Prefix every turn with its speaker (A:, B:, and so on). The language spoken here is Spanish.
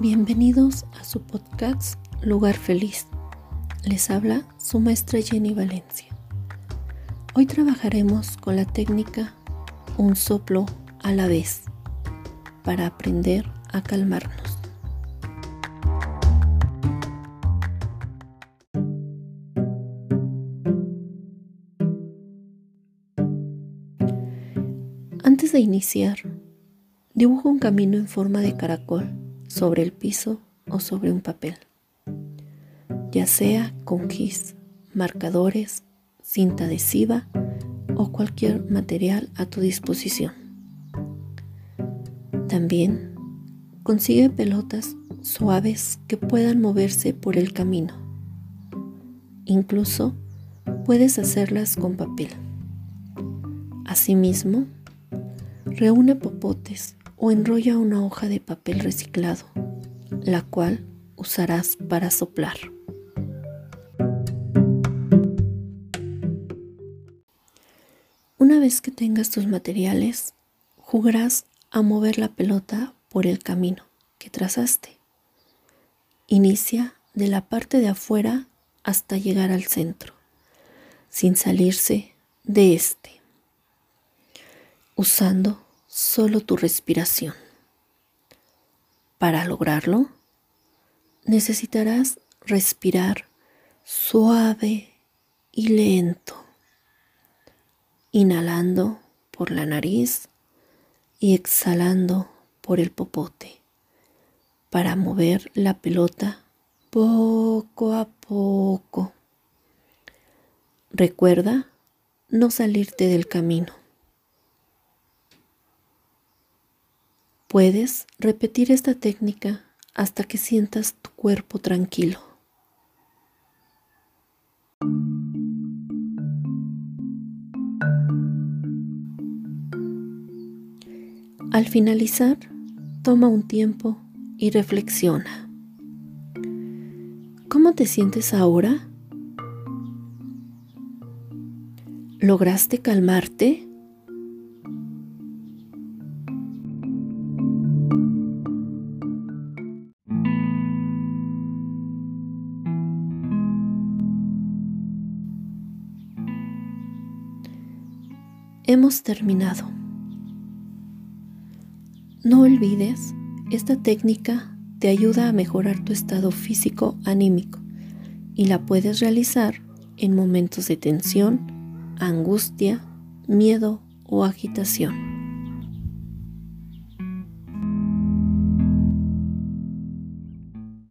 A: Bienvenidos a su podcast Lugar Feliz. Les habla su maestra Jenny Valencia. Hoy trabajaremos con la técnica un soplo a la vez para aprender a calmarnos. Antes de iniciar, dibujo un camino en forma de caracol sobre el piso o sobre un papel, ya sea con gis, marcadores, cinta adhesiva o cualquier material a tu disposición. También consigue pelotas suaves que puedan moverse por el camino. Incluso puedes hacerlas con papel. Asimismo, reúne popotes o enrolla una hoja de papel reciclado, la cual usarás para soplar. Una vez que tengas tus materiales, jugarás a mover la pelota por el camino que trazaste. Inicia de la parte de afuera hasta llegar al centro, sin salirse de este, usando solo tu respiración. Para lograrlo, necesitarás respirar suave y lento, inhalando por la nariz y exhalando por el popote para mover la pelota poco a poco. Recuerda no salirte del camino. Puedes repetir esta técnica hasta que sientas tu cuerpo tranquilo. Al finalizar, toma un tiempo y reflexiona. ¿Cómo te sientes ahora? ¿Lograste calmarte? Hemos terminado. No olvides, esta técnica te ayuda a mejorar tu estado físico anímico y la puedes realizar en momentos de tensión, angustia, miedo o agitación.